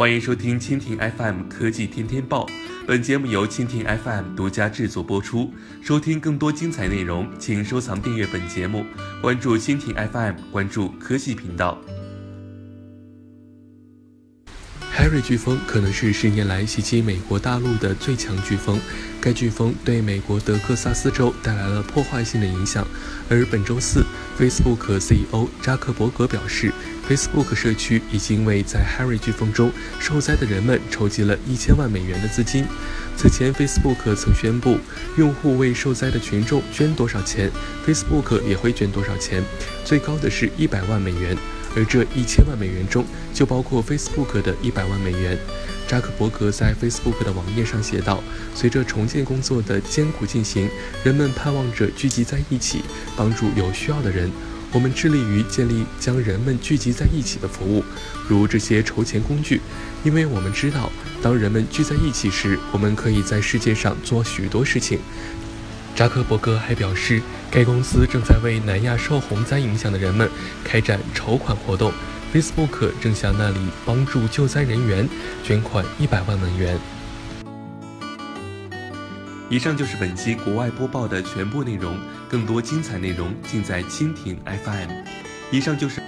欢迎收听蜻蜓 FM 科技天天报，本节目由蜻蜓 FM 独家制作播出。收听更多精彩内容，请收藏订阅本节目，关注蜻蜓 FM，关注科技频道。Harry 飓风可能是十年来袭击美国大陆的最强飓风，该飓风对美国德克萨斯州带来了破坏性的影响。而本周四，Facebook CEO 扎克伯格表示，Facebook 社区已经为在 Harry 飓风中受灾的人们筹集了一千万美元的资金。此前，Facebook 曾宣布，用户为受灾的群众捐多少钱，Facebook 也会捐多少钱，最高的是一百万美元。而这一千万美元中就包括 Facebook 的一百万美元。扎克伯格在 Facebook 的网页上写道：“随着重建工作的艰苦进行，人们盼望着聚集在一起，帮助有需要的人。我们致力于建立将人们聚集在一起的服务，如这些筹钱工具，因为我们知道，当人们聚在一起时，我们可以在世界上做许多事情。”扎克伯格还表示，该公司正在为南亚受洪灾影响的人们开展筹款活动。Facebook 正向那里帮助救灾人员捐款一百万美元。以上就是本期国外播报的全部内容，更多精彩内容尽在蜻蜓 FM。以上就是。